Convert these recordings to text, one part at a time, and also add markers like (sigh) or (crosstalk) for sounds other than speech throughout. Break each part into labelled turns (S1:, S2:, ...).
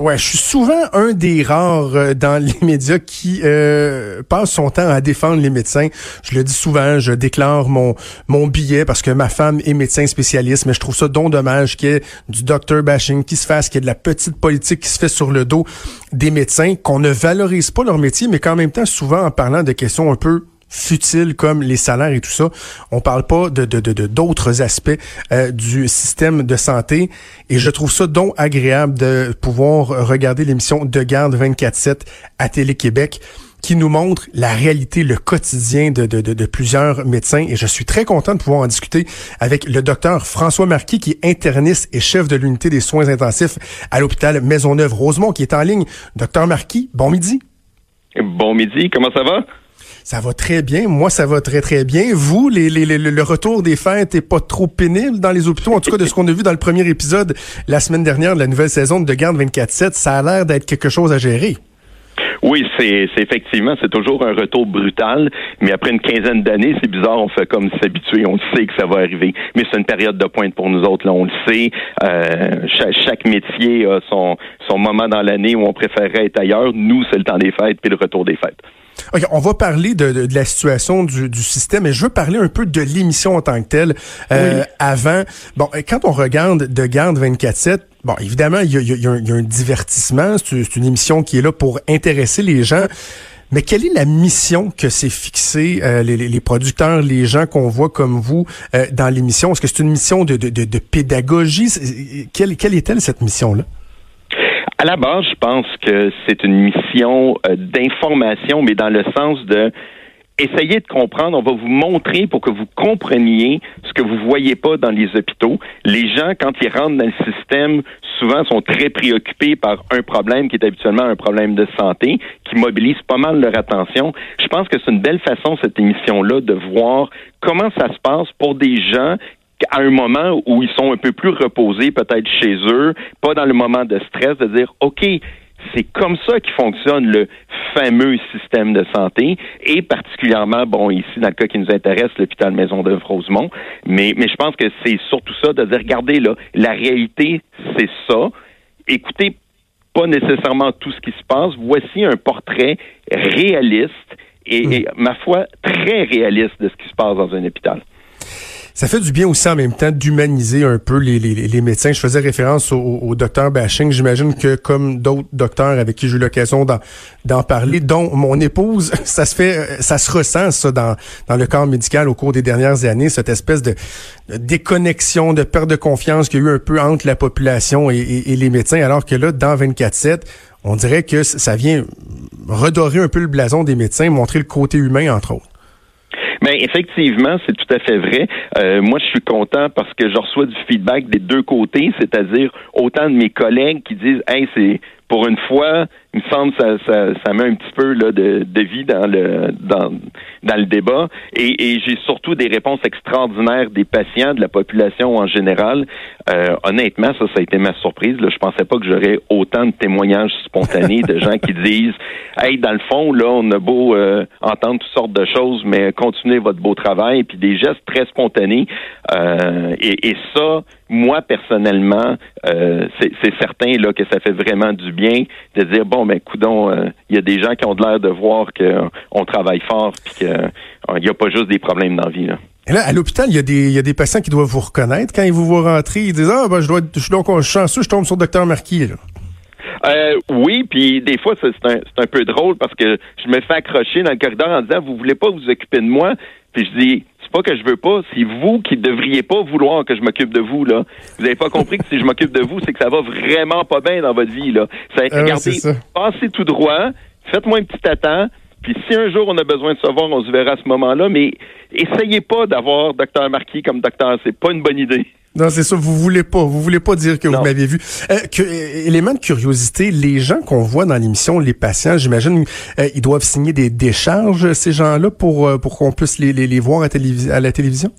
S1: Ouais, je suis souvent un des rares euh, dans les médias qui euh, passe son temps à défendre les médecins. Je le dis souvent, je déclare mon mon billet parce que ma femme est médecin spécialiste, mais je trouve ça donc dommage qu'il y ait du docteur bashing qui se fasse, qu'il y ait de la petite politique qui se fait sur le dos des médecins, qu'on ne valorise pas leur métier, mais qu'en même temps, souvent en parlant de questions un peu futiles comme les salaires et tout ça. On parle pas de d'autres de, d'autres aspects euh, du système de santé et je trouve ça donc agréable de pouvoir regarder l'émission De garde 24/7 à Télé-Québec qui nous montre la réalité, le quotidien de, de, de, de, plusieurs médecins. Et je suis très content de pouvoir en discuter avec le docteur François Marquis, qui est interniste et chef de l'unité des soins intensifs à l'hôpital Maisonneuve-Rosemont, qui est en ligne. Docteur Marquis, bon midi.
S2: Bon midi, comment ça va?
S1: Ça va très bien. Moi, ça va très, très bien. Vous, le retour des fêtes est pas trop pénible dans les hôpitaux. En tout cas, de ce qu'on a vu dans le premier épisode la semaine dernière de la nouvelle saison de Garde 24-7, ça a l'air d'être quelque chose à gérer.
S2: Oui, c'est effectivement, c'est toujours un retour brutal, mais après une quinzaine d'années, c'est bizarre, on fait comme s'habituer, on sait que ça va arriver. Mais c'est une période de pointe pour nous autres, là, on le sait. Euh, chaque, chaque, métier a son, son moment dans l'année où on préférerait être ailleurs. Nous, c'est le temps des fêtes puis le retour des fêtes.
S1: OK, on va parler de, de, de la situation du, du, système, mais je veux parler un peu de l'émission en tant que telle. Euh, oui. Avant, bon, quand on regarde De Garde 24-7, bon, évidemment, il y a, y, a y a, un divertissement, c'est une émission qui est là pour intéresser les gens. Mais quelle est la mission que s'est fixée euh, les, les, producteurs, les gens qu'on voit comme vous euh, dans l'émission? Est-ce que c'est une mission de, de, de, de pédagogie? Quelle, quelle est-elle cette mission-là?
S2: À la base, je pense que c'est une mission euh, d'information, mais dans le sens de essayer de comprendre. On va vous montrer pour que vous compreniez ce que vous voyez pas dans les hôpitaux. Les gens, quand ils rentrent dans le système, souvent sont très préoccupés par un problème qui est habituellement un problème de santé, qui mobilise pas mal leur attention. Je pense que c'est une belle façon, cette émission-là, de voir comment ça se passe pour des gens à un moment où ils sont un peu plus reposés, peut-être chez eux, pas dans le moment de stress, de dire, OK, c'est comme ça qui fonctionne le fameux système de santé et particulièrement, bon, ici, dans le cas qui nous intéresse, l'hôpital Maison de Rosemont. Mais, mais je pense que c'est surtout ça de dire, regardez, là, la réalité, c'est ça. Écoutez pas nécessairement tout ce qui se passe. Voici un portrait réaliste et, et ma foi, très réaliste de ce qui se passe dans un hôpital.
S1: Ça fait du bien aussi en même temps d'humaniser un peu les, les, les, médecins. Je faisais référence au, au docteur Bashing. J'imagine que comme d'autres docteurs avec qui j'ai eu l'occasion d'en parler, dont mon épouse, (laughs) ça se fait, ça se ressent ça dans, dans le corps médical au cours des dernières années, cette espèce de, déconnexion, de perte de confiance qu'il y a eu un peu entre la population et les médecins, alors que là, dans 24-7, on dirait que ça vient redorer un peu le blason des médecins, montrer le côté humain, entre autres.
S2: Mais effectivement, c'est tout à fait vrai. Euh, moi, je suis content parce que je reçois du feedback des deux côtés, c'est-à-dire autant de mes collègues qui disent Hey, c'est pour une fois, il me semble ça, ça, ça met un petit peu là, de, de vie dans le dans, dans le débat. Et, et j'ai surtout des réponses extraordinaires des patients, de la population en général. Euh, honnêtement, ça, ça a été ma surprise. Là. Je pensais pas que j'aurais autant de témoignages spontanés de gens qui disent Hey, dans le fond, là, on a beau euh, entendre toutes sortes de choses, mais continuez votre beau travail, puis des gestes très spontanés. Euh, et, et ça, moi personnellement, euh, c'est certain là que ça fait vraiment du bien de dire bon ben coudon, il euh, y a des gens qui ont de l'air de voir qu'on travaille fort puis qu'il n'y a pas juste des problèmes dans la vie là.
S1: Et là, à l'hôpital, il y, a des, il y a des patients qui doivent vous reconnaître. Quand ils vous voient rentrer, ils disent Ah, ben, je, dois, je suis donc chanceux, je tombe sur le docteur Marquis. Là.
S2: Euh, oui, puis des fois, c'est un, un peu drôle parce que je me fais accrocher dans le corridor en disant Vous voulez pas vous occuper de moi? Puis je dis C'est pas que je veux pas, c'est vous qui devriez pas vouloir que je m'occupe de vous. là. Vous avez pas compris que si je m'occupe de vous, c'est que ça va vraiment pas bien dans votre vie. là. Ça,
S1: Ah,
S2: regardez,
S1: ça.
S2: passez tout droit, faites-moi un petit attend, puis si un jour on a besoin de savoir, on se verra à ce moment-là, mais essayez pas d'avoir docteur Marquis comme docteur, c'est pas une bonne idée.
S1: Non, c'est ça, vous voulez pas, vous voulez pas dire que
S2: Non.
S1: vous m'avez vu. Euh, que, euh, élément de curiosité, les gens qu'on voit dans l'émission, les patients, j'imagine, euh, ils doivent signer des décharges, ces gens-là, pour, euh, pour qu'on puisse les, les, les voir à, télévis- à la télévision?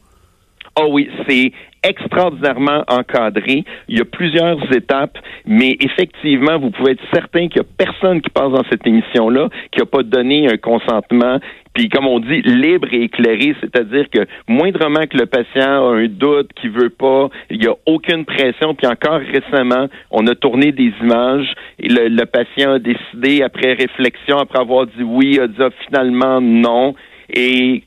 S2: Ah oui, c'est extraordinairement encadré. Il y a plusieurs étapes, mais effectivement, vous pouvez être certain qu'il n'y a personne qui passe dans cette émission-là qui n'a pas donné un consentement puis comme on dit, libre et éclairé, c'est-à-dire que moindrement que le patient a un doute, qu'il veut pas, il n'y a aucune pression. Puis encore récemment, on a tourné des images et le, patient a décidé, après réflexion, après avoir dit oui, a dit ah, finalement non. Et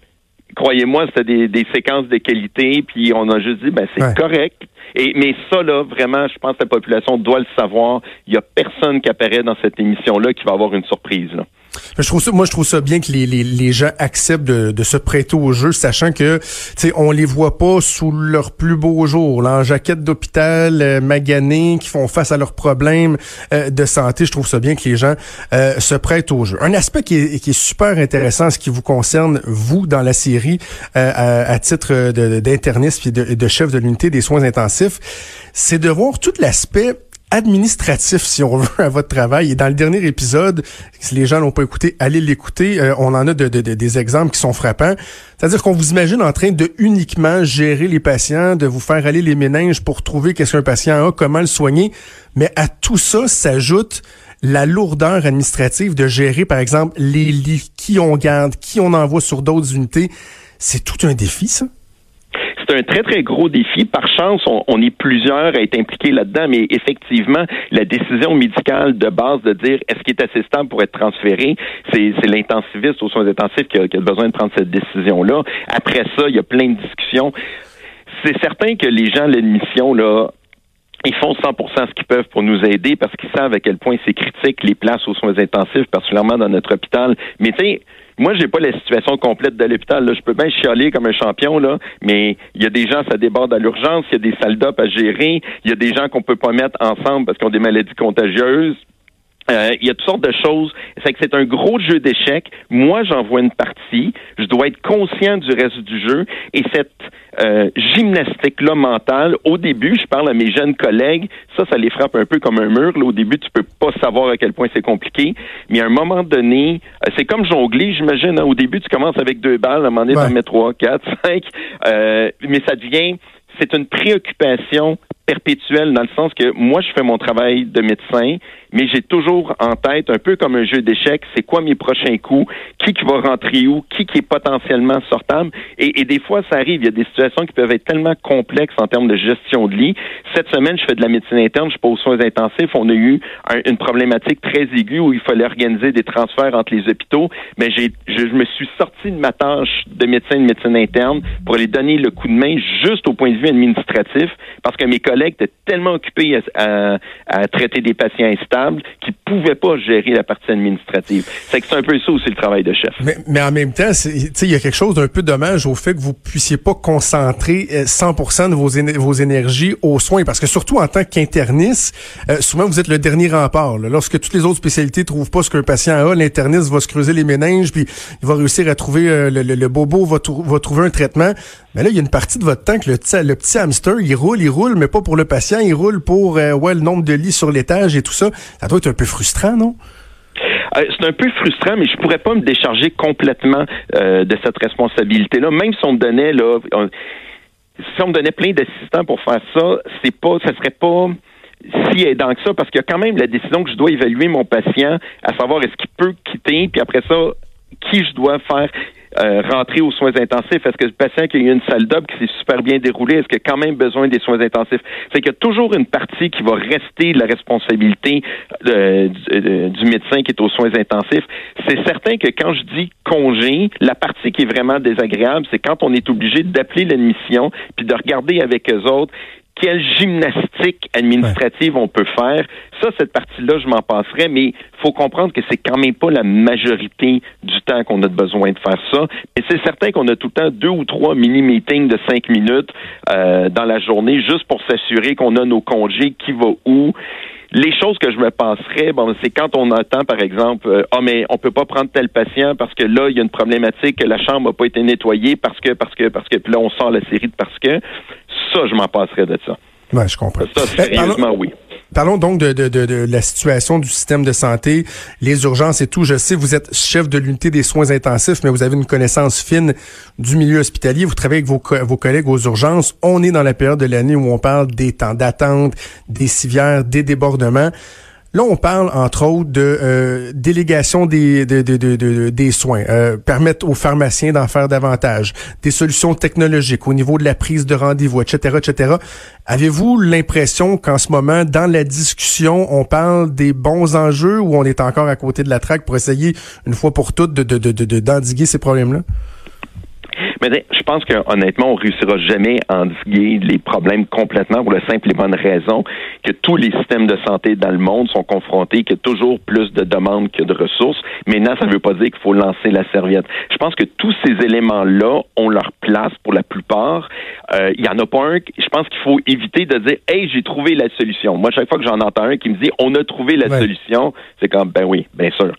S2: croyez-moi, c'était des, séquences de qualité, puis on a juste dit, ben c'est correct. Et, mais ça, là, vraiment, je pense que la population doit le savoir. Il n'y a personne qui apparaît dans cette émission-là qui va avoir une surprise. Là.
S1: Je trouve ça, moi, je trouve ça bien que les, les, les gens acceptent de, de, se prêter au jeu, sachant que, tu sais, on les voit pas sous leur plus beau jour, là, en jaquette d'hôpital, euh, maganés, qui font face à leurs problèmes euh, de santé. Je trouve ça bien que les gens euh, se prêtent au jeu. Un aspect qui est, qui est super intéressant, ce qui vous concerne, vous, dans la série, à, à, titre d'interniste et de, de chef de l'unité des soins intensifs, c'est de voir tout l'aspect administratif, si on (laughs) veut, à votre travail. Et dans le dernier épisode, si les gens l'ont pas écouté, allez l'écouter. Euh, on en a de, des exemples qui sont frappants. C'est-à-dire qu'on vous imagine en train de uniquement gérer les patients, de vous faire aller les méninges pour trouver qu'est-ce qu'un patient a, comment le soigner. Mais à tout ça s'ajoute la lourdeur administrative de gérer, par exemple, les lits, qui on garde, qui on envoie sur d'autres unités. C'est tout un défi, ça
S2: c'est un très, très gros défi. Par chance, on, est plusieurs à être impliqués là-dedans, mais effectivement, la décision médicale de base de dire est-ce qu'il est assez stable pour être transféré, c'est l'intensiviste aux soins intensifs qui a, qui a besoin de prendre cette décision-là. Après ça, il y a plein de discussions. C'est certain que les gens, l'admission, là, ils font 100% ce qu'ils peuvent pour nous aider parce qu'ils savent à quel point c'est critique les places aux soins intensifs, particulièrement dans notre hôpital. Mais tu sais, moi, j'ai pas la situation complète de l'hôpital. Je peux bien chialer comme un champion, là, mais il y a des gens, ça déborde à l'urgence, il y a des salles d'op à gérer, il y a des gens qu'on peut pas mettre ensemble parce qu'ils ont des maladies contagieuses. Euh, il y a toutes sortes de choses. C'est que c'est un gros jeu d'échecs. Moi, j'envoie une partie. Je dois être conscient du reste du jeu. Et cette euh, gymnastique-là mentale, au début, je parle à mes jeunes collègues, ça, ça les frappe un peu comme un mur. Là, au début, tu peux pas savoir à quel point c'est compliqué. Mais à un moment donné, euh, c'est comme jongler, j'imagine. Hein. au début, tu commences avec deux balles, à un moment donné, tu en mets trois, quatre, (laughs) cinq. mais ça devient c'est une préoccupation perpétuelle dans le sens que moi, je fais mon travail de médecin, mais j'ai toujours en tête, un peu comme un jeu d'échecs, c'est quoi mes prochains coups, qui qui va rentrer où, qui qui est potentiellement sortable. Et, des fois, ça arrive, il y a des situations qui peuvent être tellement complexes en termes de gestion de lit. Cette semaine, je fais de la médecine interne, je pose soins intensifs. On a eu une problématique très aiguë où il fallait organiser des transferts entre les hôpitaux. Mais j'ai, je, me suis sorti de ma tâche de médecin de médecine interne pour aller donner le coup de main juste au point de vue administratif parce que mes collègues étaient tellement occupés à, traiter des patients instables qui ne pouvaient pas gérer la partie administrative. C'est que c'est un peu ça aussi le travail de chef.
S1: Mais, en même temps, il y a quelque chose d'un peu dommage au fait que vous puissiez pas concentrer 100% euh, de vos, vos énergies aux soins, parce que surtout en tant qu'interniste, euh, souvent vous êtes le dernier rempart. Lorsque toutes les autres spécialités trouvent pas ce qu'un patient a, l'interniste va se creuser les méninges, puis il va réussir à trouver euh, le, bobo va, va trouver un traitement. Mais là, il y a une partie de votre temps que le, le petit hamster, il roule, il roule, mais pas pour le patient, il roule pour ouais, le nombre de lits sur l'étage et tout ça. Ça doit être un peu frustrant, non?
S2: Euh, c'est un peu frustrant, mais je pourrais pas me décharger complètement euh, de cette responsabilité-là. Même si on me donnait là, si on donnait plein d'assistants pour faire ça, c'est pas, ça serait pas si aidant que ça, parce qu'il y a quand même la décision que je dois évaluer mon patient, à savoir est-ce qu'il peut quitter, puis après ça, qui je dois faire. Euh, rentrer aux soins intensifs? Est-ce que le patient qui a eu une salle d'op qui s'est super bien déroulée, est-ce qu'il a quand même besoin des soins intensifs? C'est qu'il y a toujours une partie qui va rester de la responsabilité euh, euh, du, médecin qui est aux soins intensifs. C'est certain que quand je dis congé, la partie qui est vraiment désagréable, c'est quand on est obligé d'appeler l'admission puis de regarder avec eux autres quelle gymnastique administrative on peut faire. Ça, cette partie-là, je m'en passerai, mais faut comprendre que c'est quand même pas la majorité du temps qu'on a besoin de faire ça. Et c'est certain qu'on a tout le temps deux ou trois mini-meetings de cinq minutes euh, dans la journée juste pour s'assurer qu'on a nos congés, qui va où. Les choses que je me passerais, bon, c'est quand on entend, par exemple, euh, ah, mais on peut pas prendre tel patient parce que là, il y a une problématique, que la chambre n'a pas été nettoyée parce que, parce que, parce que, puis là, on sort la série de parce que. Ça, je m'en passerais de ça.
S1: Ouais, je comprends.
S2: Ça, sérieusement, oui.
S1: Parlons donc de, de, de, de, la situation du système de santé, les urgences et tout. Je sais, vous êtes chef de l'unité des soins intensifs, mais vous avez une connaissance fine du milieu hospitalier. Vous travaillez avec vos, vos collègues aux urgences. On est dans la période de l'année où on parle des temps d'attente, des civières, des débordements. Là, on parle, entre autres, de euh, délégation des, de, de, de, des soins, euh, permettre aux pharmaciens d'en faire davantage, des solutions technologiques au niveau de la prise de rendez-vous, etc., etc. Avez-vous l'impression qu'en ce moment, dans la discussion, on parle des bons enjeux ou on est encore à côté de la traque pour essayer, une fois pour toutes, de, de, de, d'endiguer ces problèmes-là?
S2: Mais je pense que honnêtement, on réussira jamais à endiguer les problèmes complètement pour la simple et bonne raison que tous les systèmes de santé dans le monde sont confrontés, qu'il y a toujours plus de demandes que de ressources. Maintenant, ça ne veut pas dire qu'il faut lancer la serviette. Je pense que tous ces éléments-là ont leur place pour la plupart. Euh, il y en a pas un. Je pense qu'il faut éviter de dire, hey, j'ai trouvé la solution. Moi, chaque fois que j'en entends un qui me dit, on a trouvé la solution, c'est comme, ben oui, bien sûr.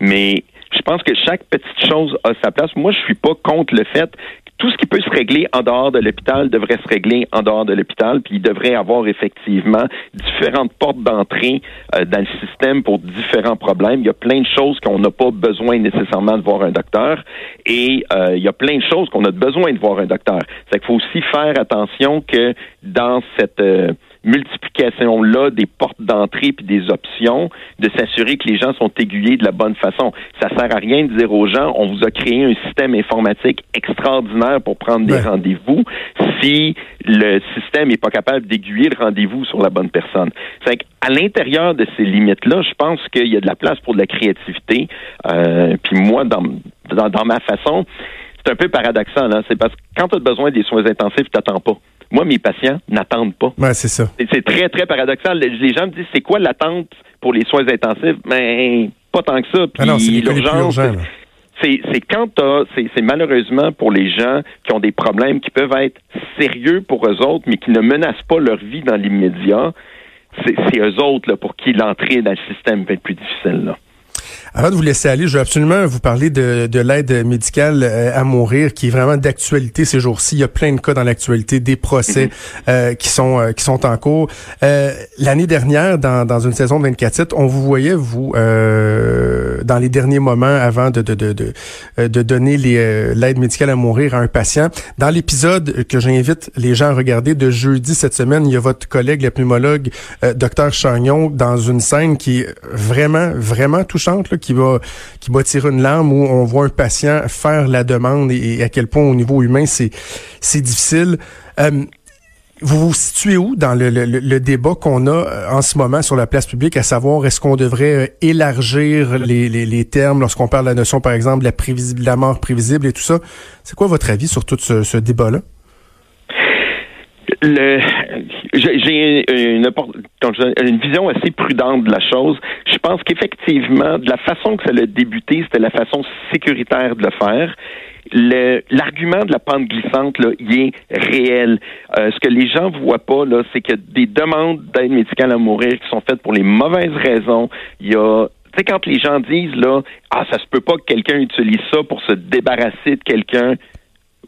S2: Mais je pense que chaque petite chose a sa place. Moi, je suis pas contre le fait que tout ce qui peut se régler en dehors de l'hôpital devrait se régler en dehors de l'hôpital, puis il devrait avoir effectivement différentes portes d'entrée euh, dans le système pour différents problèmes. Il y a plein de choses qu'on n'a pas besoin nécessairement de voir un docteur, et euh, il y a plein de choses qu'on a besoin de voir un docteur. C'est qu'il faut aussi faire attention que dans cette euh, multiplication-là des portes d'entrée puis des options, de s'assurer que les gens sont aiguillés de la bonne façon. Ça sert à rien de dire aux gens, on vous a créé un système informatique extraordinaire pour prendre des rendez-vous si le système n'est pas capable d'aiguiller le rendez-vous sur la bonne personne. C'est à l'intérieur de ces limites-là, je pense qu'il y a de la place pour de la créativité. Euh, puis moi, dans, dans, dans ma façon, c'est un peu paradoxal. Hein? C'est parce que quand tu as besoin des soins intensifs, tu n'attends pas. Moi, mes patients n'attendent pas.
S1: Ouais, c'est ça.
S2: C'est très, très paradoxal. Les gens me disent, c'est quoi l'attente pour les soins intensifs? Mais ben, pas tant que ça.
S1: Puis ah c'est l'urgence.
S2: C'est quand c'est malheureusement pour les gens qui ont des problèmes qui peuvent être sérieux pour eux autres, mais qui ne menacent pas leur vie dans l'immédiat. C'est eux autres là, pour qui l'entrée dans le système va être plus difficile. Là.
S1: Avant de vous laisser aller, je veux absolument vous parler de, de l'aide médicale euh, à mourir, qui est vraiment d'actualité ces jours-ci. Il y a plein de cas dans l'actualité, des procès (laughs) euh, qui sont euh, qui sont en cours. L'année dernière, dans, dans une saison de 24 titres, on vous voyait vous dans les derniers moments avant de de de de, de donner l'aide médicale à mourir à un patient. Dans l'épisode que j'invite les gens à regarder de jeudi cette semaine, il y a votre collègue, le pneumologue, docteur Chagnon, dans une scène qui est vraiment vraiment touchante qui va qui va tirer une larme où on voit un patient faire la demande et, à quel point au niveau humain c'est c'est difficile. Euh, vous vous situez où dans le, le, débat qu'on a euh, en ce moment sur la place publique, à savoir est-ce qu'on devrait euh, élargir les, les, les termes lorsqu'on parle de la notion, par exemple, de la, prévisible, la mort prévisible et tout ça? C'est quoi votre avis sur tout ce, ce débat-là?
S2: J'ai une, une vision assez prudente de la chose. Je pense qu'effectivement, de la façon que ça a débuté, c'était la façon sécuritaire de le faire. L'argument de la pente glissante, là, il est réel. Euh, ce que les gens voient pas, là, c'est que des demandes d'aide médicale à mourir qui sont faites pour les mauvaises raisons. Il y a tu sais, quand les gens disent, là, ah, ça se peut pas que quelqu'un utilise ça pour se débarrasser de quelqu'un,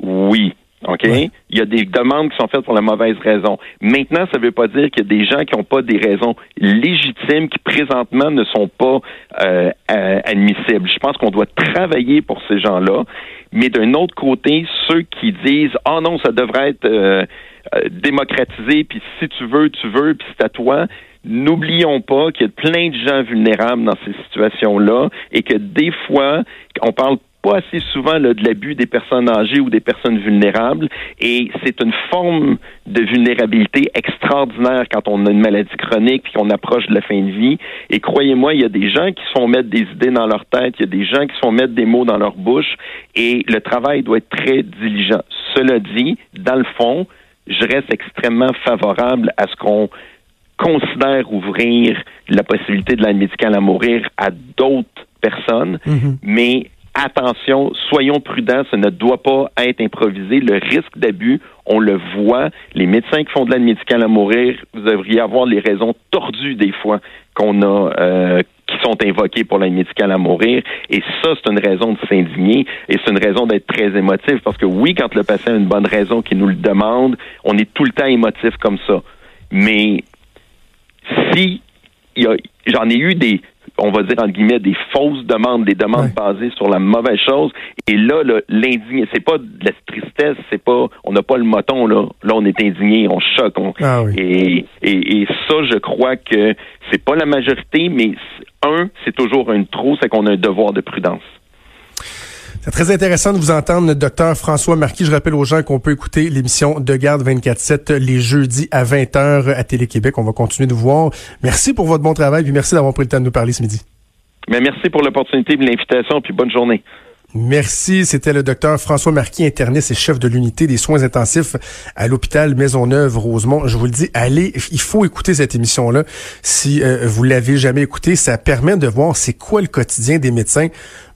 S2: oui. OK? Il y a des demandes qui sont faites pour la mauvaise raison. Maintenant, ça ne veut pas dire qu'il y a des gens qui n'ont pas des raisons légitimes qui présentement ne sont pas euh, euh, admissibles. Je pense qu'on doit travailler pour ces gens-là. Mais d'un autre côté, ceux qui disent Ah oh non, ça devrait être euh, démocratisé, puis si tu veux, tu veux, puis c'est à toi. N'oublions pas qu'il y a plein de gens vulnérables dans ces situations-là et que des fois, on parle pas assez souvent là, de l'abus des personnes âgées ou des personnes vulnérables. Et c'est une forme de vulnérabilité extraordinaire quand on a une maladie chronique puis qu'on approche de la fin de vie. Et croyez-moi, il y a des gens qui se font mettre des idées dans leur tête, il y a des gens qui se font mettre des mots dans leur bouche. Et le travail doit être très diligent. Cela dit, dans le fond, je reste extrêmement favorable à ce qu'on considère ouvrir la possibilité de l'aide médicale à mourir à d'autres personnes, mm-hmm. mais attention, soyons prudents, ça ne doit pas être improvisé. Le risque d'abus, on le voit. Les médecins qui font de l'aide médicale à mourir, vous devriez avoir les raisons tordues des fois qu'on a, euh, qui sont invoquées pour l'aide médicale à mourir. Et ça, c'est une raison de s'indigner et c'est une raison d'être très émotif parce que oui, quand le patient a une bonne raison qui nous le demande, on est tout le temps émotif comme ça. Mais si j'en ai eu des on va dire en guillemets des fausses demandes, des demandes basées sur la mauvaise chose. Et là, l'indigné, c'est pas de la tristesse, c'est pas, on n'a pas le moton là. Là, on est indigné, on choque.
S1: Ah
S2: et, et, et, ça, je crois que c'est pas la majorité, mais un, c'est toujours un trop, c'est qu'on a un devoir de prudence.
S1: C'est très intéressant de vous entendre, docteur François Marquis. Je rappelle aux gens qu'on peut écouter l'émission De Garde 24-7 les jeudis à 20h à Télé-Québec. On va continuer de vous voir. Merci pour votre bon travail, puis merci d'avoir pris le temps de nous parler ce midi.
S2: Mais merci pour l'opportunité de l'invitation, puis bonne journée.
S1: Merci. C'était le docteur François Marquis, interniste et chef de l'unité des soins intensifs à l'hôpital Maisonneuve-Rosemont. Je vous le dis, allez, il faut écouter cette émission-là. Si euh, vous l'avez jamais écouté, ça permet de voir c'est quoi le quotidien des médecins.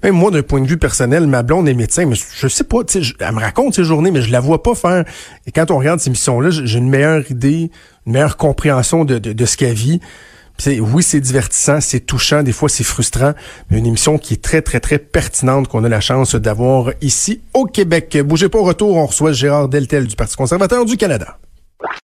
S1: Même moi, d'un point de vue personnel, ma blonde est médecin, mais je sais pas, elle me raconte ses journées, mais je la vois pas faire. Et quand on regarde ces émissions-là, j'ai une meilleure idée, une meilleure compréhension de, de, de ce qu'elle vit oui, c'est divertissant, c'est touchant, des fois c'est frustrant, mais une émission qui est très, très, très pertinente qu'on a la chance d'avoir ici au Québec. Bougez pas au retour, on reçoit Gérard Deltel du Parti conservateur du Canada.